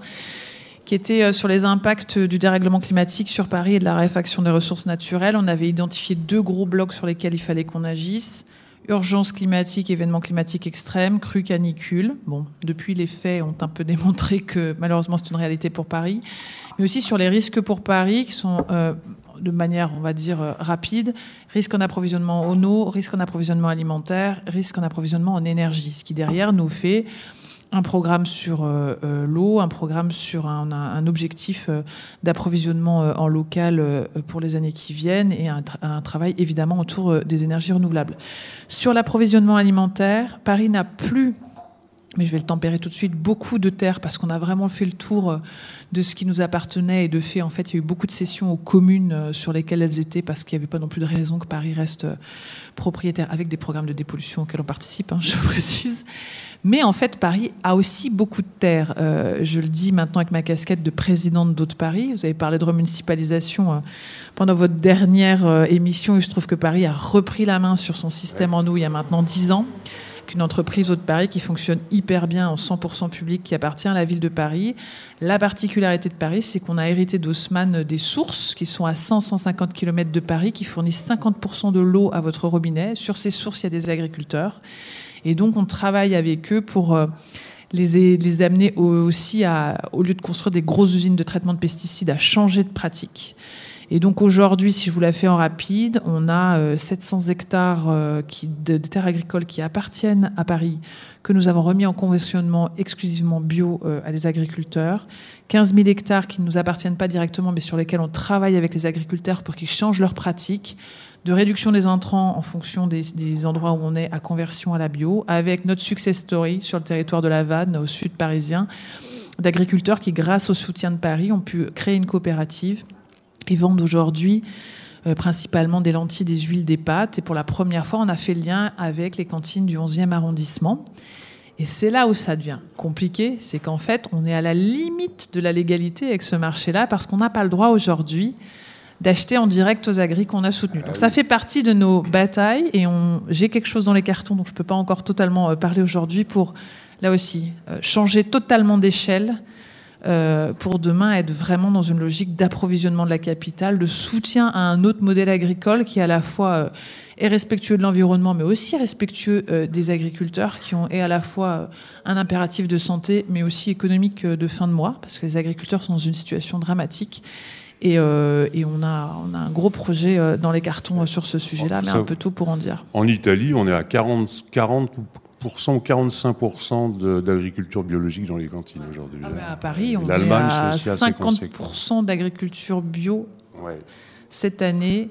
qui était euh, sur les impacts du dérèglement climatique sur Paris et de la raréfaction des ressources naturelles. On avait identifié deux gros blocs sur lesquels il fallait qu'on agisse. Urgence climatique, événements climatiques extrêmes, crue canicule. Bon, depuis les faits ont un peu démontré que malheureusement c'est une réalité pour Paris, mais aussi sur les risques pour Paris qui sont euh, de manière, on va dire, euh, rapide, risque en approvisionnement en eau, risque en approvisionnement alimentaire, risque en approvisionnement en énergie, ce qui derrière nous fait un programme sur euh, euh, l'eau, un programme sur un, objectif d'approvisionnement en local pour les années qui viennent et un travail évidemment autour des énergies renouvelables. Sur l'approvisionnement alimentaire, Paris n'a plus mais je vais le tempérer tout de suite, beaucoup de terres parce qu'on a vraiment fait le tour de ce qui nous appartenait et de fait, en fait, il y a eu beaucoup de cessions aux communes sur lesquelles elles étaient parce qu'il n'y avait pas non plus de raison que Paris reste propriétaire avec des programmes de dépollution auxquels on participe, hein, je précise. Mais en fait, Paris a aussi beaucoup de terres. Euh, je le dis maintenant avec ma casquette de présidente d'Haute Paris. Vous avez parlé de remunicipalisation euh, pendant votre dernière euh, émission. Il se trouve que Paris a repris la main sur son système en eau il y a maintenant 10 ans. Qu'une entreprise Haute Paris qui fonctionne hyper bien en 100% public, qui appartient à la ville de Paris. La particularité de Paris, c'est qu'on a hérité d'Haussmann des sources qui sont à 100-150 km de Paris, qui fournissent 50% de l'eau à votre robinet. Sur ces sources, il y a des agriculteurs. Et donc, on travaille avec eux pour euh, les, amener aussi au lieu de construire des grosses usines de traitement de pesticides, à changer de pratique. Et donc aujourd'hui, si je vous la fais en rapide, on a 700 euh, hectares euh, de, terres agricoles qui appartiennent à Paris, que nous avons remis en conventionnement exclusivement bio à des agriculteurs. 15 000 hectares qui ne nous appartiennent pas directement, mais sur lesquels on travaille avec les agriculteurs pour qu'ils changent leurs pratiques de réduction des entrants en fonction des, endroits où on est à conversion à la bio, avec notre success story sur le territoire de la Vanne, au sud parisien, d'agriculteurs qui, grâce au soutien de Paris, ont pu créer une coopérative et vendent aujourd'hui euh, principalement des lentilles, des huiles, des pâtes. Et pour la première fois, on a fait le lien avec les cantines du 11e arrondissement. Et c'est là où ça devient compliqué, c'est qu'en fait, on est à la limite de la légalité avec ce marché-là parce qu'on n'a pas le droit aujourd'hui d'acheter en direct aux agris qu'on a soutenus. Donc ça fait partie de nos batailles et j'ai quelque chose dans les cartons dont je ne peux pas encore totalement euh, parler aujourd'hui pour, là aussi, euh, changer totalement d'échelle euh, pour demain être vraiment dans une logique d'approvisionnement de la capitale, de soutien à un autre modèle agricole qui à la fois est respectueux de l'environnement, mais aussi respectueux des agriculteurs qui ont et à la fois un impératif de santé, mais aussi économique de fin de mois, parce que les agriculteurs sont dans une situation dramatique euh, et, on, a, on, a, un gros projet euh, dans les cartons euh, sur ce sujet-là, mais un peu tôt pour en dire. En Italie, on est à 40, 40 ou 45% d'agriculture biologique dans les cantines aujourd'hui. Ah bah, à Paris, on est à 50% d'agriculture bio Ouais. cette année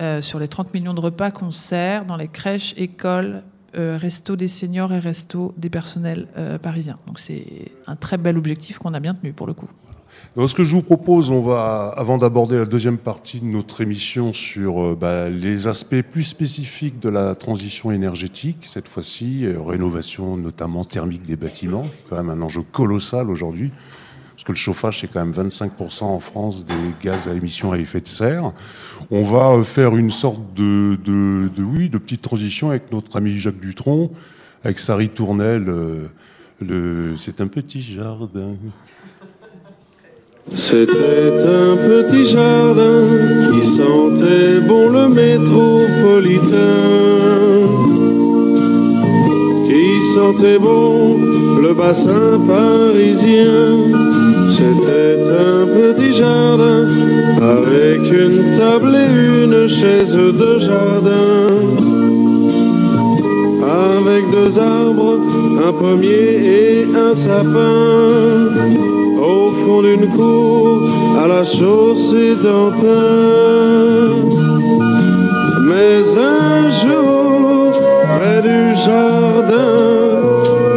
euh, sur les 30 millions de repas qu'on sert dans les crèches, écoles, euh, restos des seniors et restos des personnels euh, parisiens. Donc c'est un très bel objectif qu'on a bien tenu pour le coup. Donc, ce que je vous propose, on va, avant d'aborder la deuxième partie de notre émission sur euh, bah, les aspects plus spécifiques de la transition énergétique, cette fois-ci, euh, rénovation notamment thermique des bâtiments, quand même un enjeu colossal aujourd'hui, parce que le chauffage, c'est quand même 25% en France des gaz à émissions à effet de serre. On va euh, faire une sorte de, de, de, oui, de petite transition avec notre ami Jacques Dutronc, avec sa ritournelle. euh, le, c'est un petit jardin. C'était un petit jardin qui sentait bon le métropolitain, qui sentait bon le bassin parisien. C'était un petit jardin avec une table et une chaise de jardin. Avec deux arbres, un pommier et un sapin au fond d'une cour à la chaussée d'Antin. Mais un jour, près du jardin,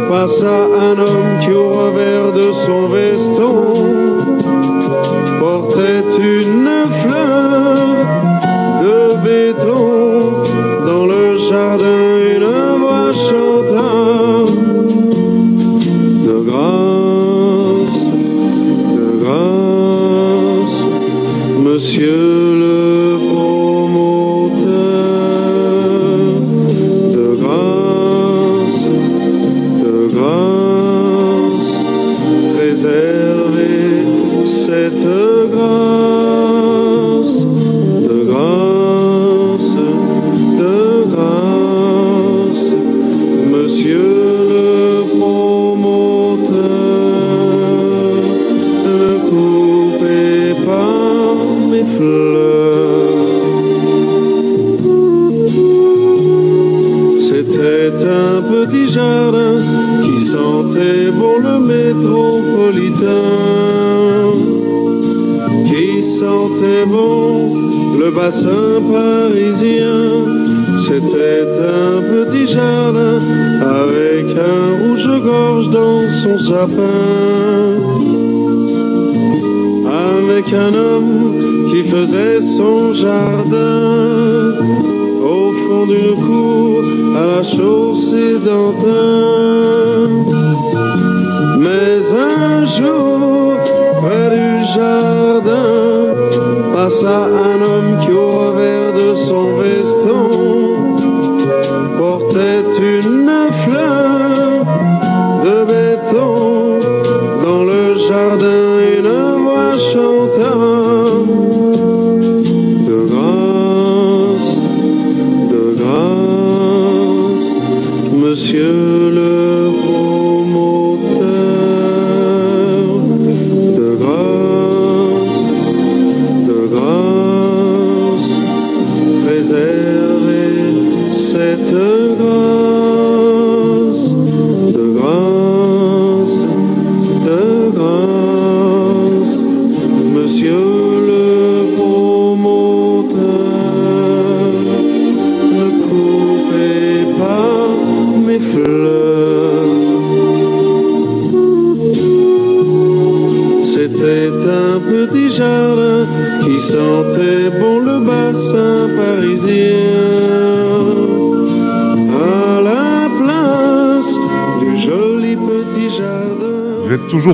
passa un homme qui au revers de son veston portait une fleur de béton monsieur le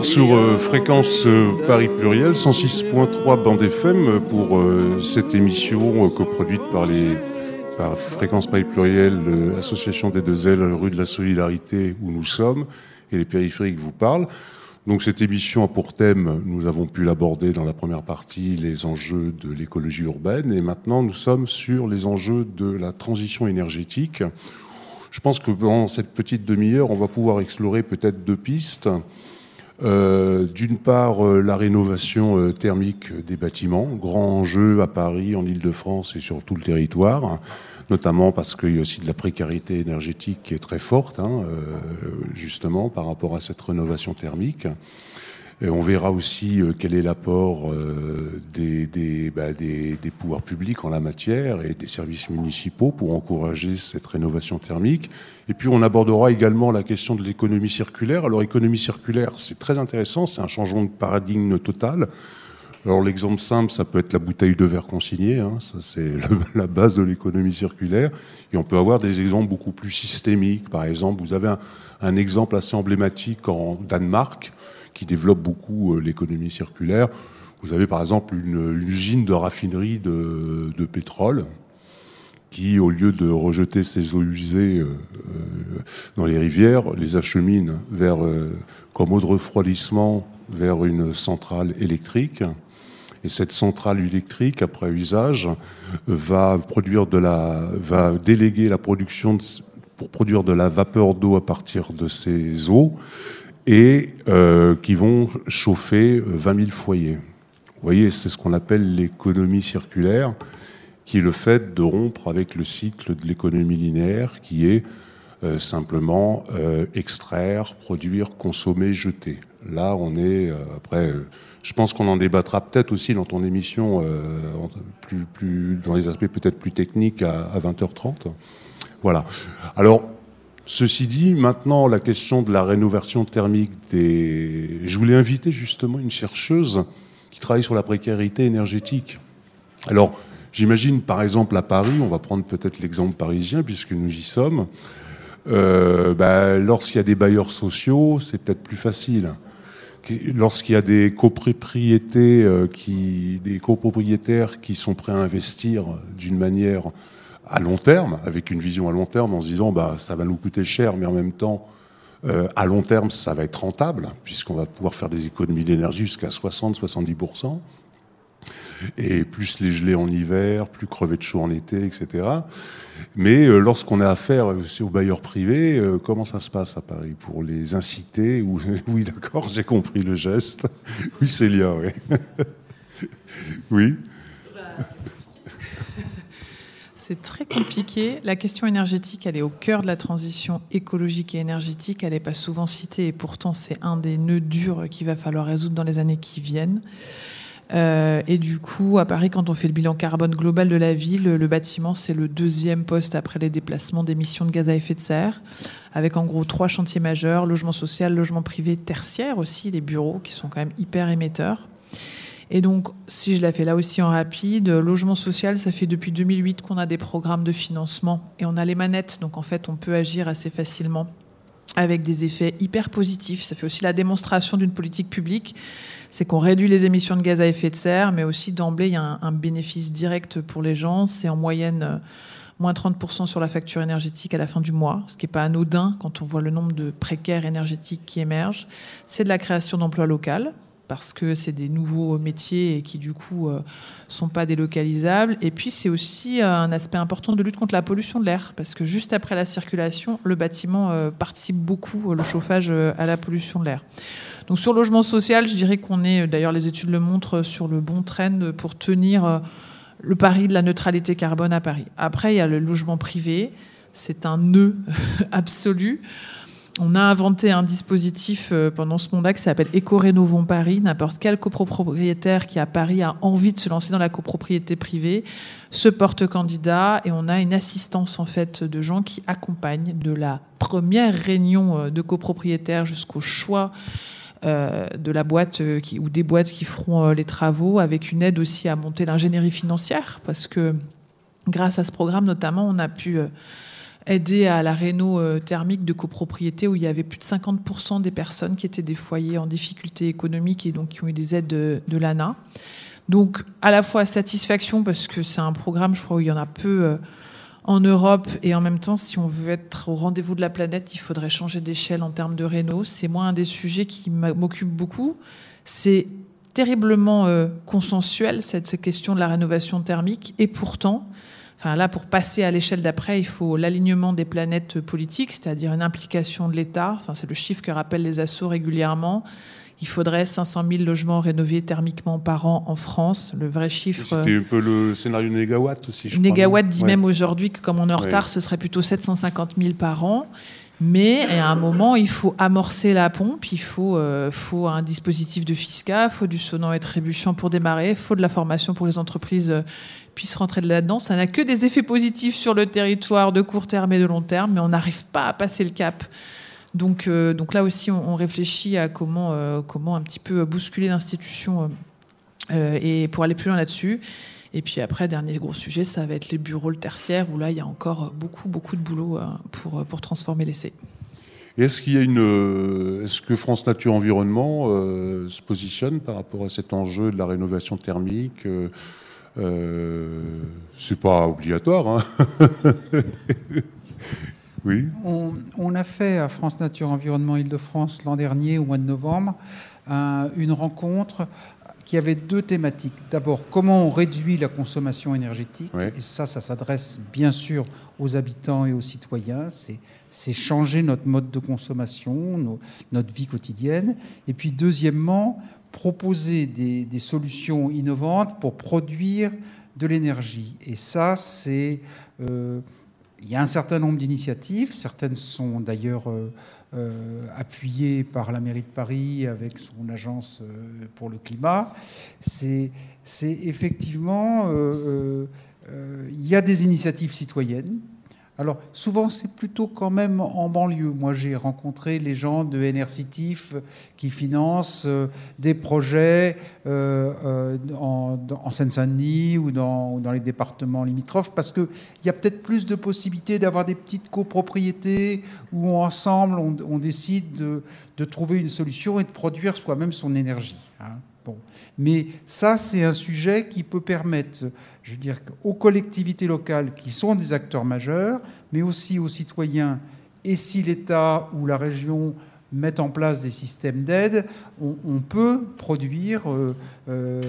sur euh, fréquence euh, Paris Pluriel, 106.3 bande FM euh, pour euh, cette émission coproduite par les par Fréquence Paris Pluriel, Association des deux ailes, rue de la Solidarité où nous sommes, et les périphériques vous parlent. Donc cette émission a pour thème, nous avons pu l'aborder dans la première partie, les enjeux de l'écologie urbaine, et maintenant nous sommes sur les enjeux de la transition énergétique. Je pense que pendant cette petite demi-heure, on va pouvoir explorer peut-être deux pistes. Euh, D'une part, euh, la rénovation euh, thermique des bâtiments, grand enjeu à Paris, en Ile-de-France et sur tout le territoire, notamment parce qu'il y a aussi de la précarité énergétique qui est très forte, hein, justement, par rapport à cette rénovation thermique. On verra aussi euh, quel est l'apport euh, des, des, bah, des, des pouvoirs publics en la matière et des services municipaux pour encourager cette rénovation thermique. Et puis on abordera également la question de l'économie circulaire. Alors économie circulaire, c'est très intéressant, c'est un changement de paradigme total. Alors l'exemple simple, ça peut être la bouteille de verre consignée, hein, ça c'est la base de l'économie circulaire. Et on peut avoir des exemples beaucoup plus systémiques. Par exemple, vous avez un, un exemple assez emblématique en Danemark qui développe beaucoup euh, l'économie circulaire. Vous avez par exemple une, usine de raffinerie de, pétrole qui, au lieu de rejeter ses eaux usées euh, euh, dans les rivières, les achemine vers, comme eau de refroidissement vers une centrale électrique. Et cette centrale électrique, après usage, va produire de la, va déléguer la production pour produire de la vapeur d'eau à partir de ces eaux et euh, qui vont chauffer euh, 20 000 foyers. Vous voyez, c'est ce qu'on appelle l'économie circulaire, qui est le fait de rompre avec le cycle de l'économie linéaire, qui est euh, simplement euh, extraire, produire, consommer, jeter. Là, on est euh, après. euh, je pense qu'on en débattra peut-être aussi dans ton émission, euh, plus dans les aspects peut-être plus techniques à, à 20h30. Voilà. Alors, ceci dit, maintenant la question de la rénovation thermique des. Je voulais inviter justement une chercheuse qui travaille sur la précarité énergétique. Alors, j'imagine par exemple à Paris, on va prendre peut-être l'exemple parisien puisque nous y sommes. Euh, bah, lorsqu'il y a des bailleurs sociaux, c'est peut-être plus facile. Lorsqu'il y a des copropriétés, euh, des copropriétaires qui sont prêts à investir d'une manière à long terme, avec une vision à long terme, en se disant bah ça va nous coûter cher, mais en même temps euh, à long terme ça va être rentable puisqu'on va pouvoir faire des économies d'énergie jusqu'à 60-70%. Et plus les gelées en hiver, plus crever de chaud en été, etc. Mais euh, lorsqu'on a affaire aussi aux bailleurs privés, euh, comment ça se passe à Paris? Pour les inciter ou... Oui, d'accord, j'ai compris le geste. Oui, Célia, oui. oui. C'est très compliqué. La question énergétique, elle est au cœur de la transition écologique et énergétique. Elle n'est pas souvent citée et pourtant c'est un des nœuds durs qu'il va falloir résoudre dans les années qui viennent. Euh, et du coup, à Paris, quand on fait le bilan carbone global de la ville, le bâtiment, c'est le deuxième poste après les déplacements d'émissions de gaz à effet de serre, avec en gros trois chantiers majeurs, logement social, logement privé, tertiaire aussi, les bureaux qui sont quand même hyper émetteurs. Et donc, si je la fais là aussi en rapide, logement social, ça fait depuis 2008 qu'on a des programmes de financement et on a les manettes. Donc, en fait, on peut agir assez facilement avec des effets hyper positifs. Ça fait aussi la démonstration d'une politique publique. C'est qu'on réduit les émissions de gaz à effet de serre, mais aussi d'emblée, il y a un, bénéfice direct pour les gens. C'est en moyenne euh, moins 30% sur la facture énergétique à la fin du mois, ce qui n'est pas anodin quand on voit le nombre de précaires énergétiques qui émergent. C'est de la création d'emplois locaux parce que c'est des nouveaux métiers et qui du coup euh, sont pas délocalisables. Et puis c'est aussi euh, un aspect important de lutte contre la pollution de l'air, parce que juste après la circulation, le bâtiment euh, participe beaucoup, le chauffage, à la pollution de l'air. Donc sur le logement social, je dirais qu'on est, d'ailleurs les études le montrent, sur le bon trend pour tenir le pari de la neutralité carbone à Paris. Après, il y a le logement privé, c'est un nœud absolu. On a inventé un dispositif euh, pendant ce mandat qui s'appelle Éco-Rénovons Paris. N'importe quel copropriétaire qui à Paris a envie de se lancer dans la copropriété privée se porte candidat et on a une assistance en fait de gens qui accompagnent de la première réunion euh, de copropriétaires jusqu'au choix euh, de la boîte ou des boîtes qui feront les travaux, avec une aide aussi à monter l'ingénierie financière, parce que grâce à ce programme notamment, on a pu aider à la réno euh, thermique de copropriété où il y avait plus de 50% des personnes qui étaient des foyers en difficulté économique et donc qui ont eu des aides de, l'ANA. Donc à la fois satisfaction parce que c'est un programme, je crois, où il y en a peu euh, en Europe et en même temps, si on veut être au rendez-vous de la planète, il faudrait changer d'échelle en termes de réno. C'est moi un des sujets qui m'occupe beaucoup. C'est terriblement euh, consensuel cette question de la rénovation thermique et pourtant, Enfin, là, pour passer à l'échelle d'après, il faut l'alignement des planètes politiques, c'est-à-dire une implication de l'État. Enfin, c'est le chiffre que rappellent les assos régulièrement. Il faudrait 500 000 logements rénovés thermiquement par an en France. Le vrai chiffre. C'était un peu le scénario Négawatt aussi, je Négawatt crois. dit Ouais. même aujourd'hui que comme on est en Ouais. retard, ce serait plutôt 750 000 par an. Mais à un moment, il faut amorcer la pompe, il faut, euh, faut un dispositif de fiscal, il faut du sonnant et trébuchant pour démarrer, il faut de la formation pour les entreprises puissent rentrer de là-dedans. Ça n'a que des effets positifs sur le territoire de court terme et de long terme, mais on n'arrive pas à passer le cap. Donc, euh, donc là aussi, on, réfléchit à comment, euh, comment un petit peu bousculer l'institution euh, et pour aller plus loin là-dessus. Et puis après, dernier gros sujet, ça va être les bureaux, le tertiaire, où là, il y a encore beaucoup, beaucoup de boulot pour, pour transformer l'essai. Est-ce est-ce que France Nature Environnement se positionne par rapport à cet enjeu de la rénovation thermique euh, C'est pas obligatoire, hein Oui. On, on a fait à France Nature Environnement Île-de-France l'an dernier, au mois de novembre, un- une rencontre qui avait deux thématiques. D'abord, comment on réduit la consommation énergétique. Ouais. Et ça, ça s'adresse bien sûr aux habitants et aux citoyens. C'est c'est changer notre mode de consommation, nos- notre vie quotidienne. Et puis, deuxièmement, proposer des, solutions innovantes pour produire de l'énergie. Et ça, c'est... euh, il y a un certain nombre d'initiatives, certaines sont d'ailleurs euh, euh, appuyées par la mairie de Paris avec son agence pour le climat. C'est effectivement, il y a des initiatives citoyennes. Alors souvent c'est plutôt quand même en banlieue. Moi j'ai rencontré les gens de Enercitif qui financent euh, des projets euh, euh, en, Seine-Saint-Denis ou dans, les départements limitrophes parce qu'il y a peut-être plus de possibilités d'avoir des petites copropriétés où ensemble on, décide de, de trouver une solution et de produire soi-même son énergie. hein. Mais ça, c'est un sujet qui peut permettre, je veux aux collectivités locales qui sont des acteurs majeurs, mais aussi aux citoyens, et si l'État ou la région mettent en place des systèmes d'aide, on, on peut produire. euh, euh,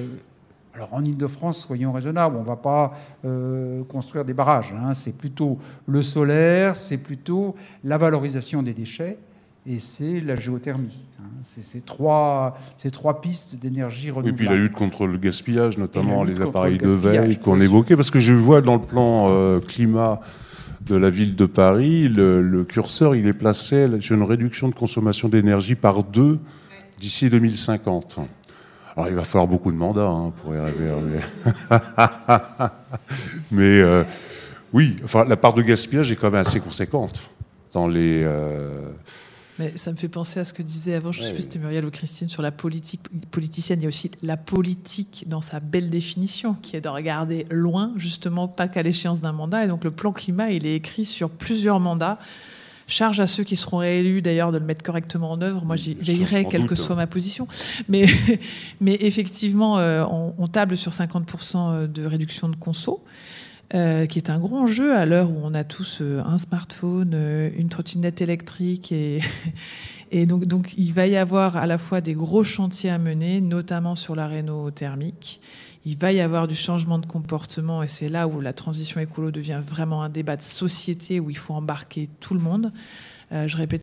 alors en Ile-de-France, soyons raisonnables, on ne va pas euh, construire des barrages. hein. C'est plutôt le solaire, c'est plutôt la valorisation des déchets et c'est la géothermie. hein. C'est ces trois, ces trois pistes d'énergie renouvelable. puis la lutte contre le gaspillage, notamment Et les appareils le de veille qu'on évoquait, parce que je vois dans le plan euh, climat de la ville de Paris, le, le curseur il est placé sur une réduction de consommation d'énergie par deux d'ici 2050. Alors il va falloir beaucoup de mandats hein, pour y arriver. Mais, mais, euh, oui, enfin la part de gaspillage est quand même assez conséquente dans les. euh, Mais ça me fait penser à ce que disait avant, je ne sais plus si c'était Muriel ou Christine, sur la politique politicienne. Il y a aussi la politique dans sa belle définition, qui est de regarder loin, justement, pas qu'à l'échéance d'un mandat. Et donc le plan climat, il est écrit sur plusieurs mandats. Charge à ceux qui seront réélus d'ailleurs de le mettre correctement en œuvre. Moi, j'y veillerai, quelle que soit ma position. Mais, mais effectivement, euh, on, on table sur 50% de réduction de conso. Euh, qui est un gros enjeu à l'heure où on a tous euh, un smartphone, euh, une trottinette électrique et, donc, donc il va y avoir à la fois des gros chantiers à mener, notamment sur la réno thermique. Il va y avoir du changement de comportement et c'est là où la transition écolo devient vraiment un débat de société où il faut embarquer tout le monde. Je répète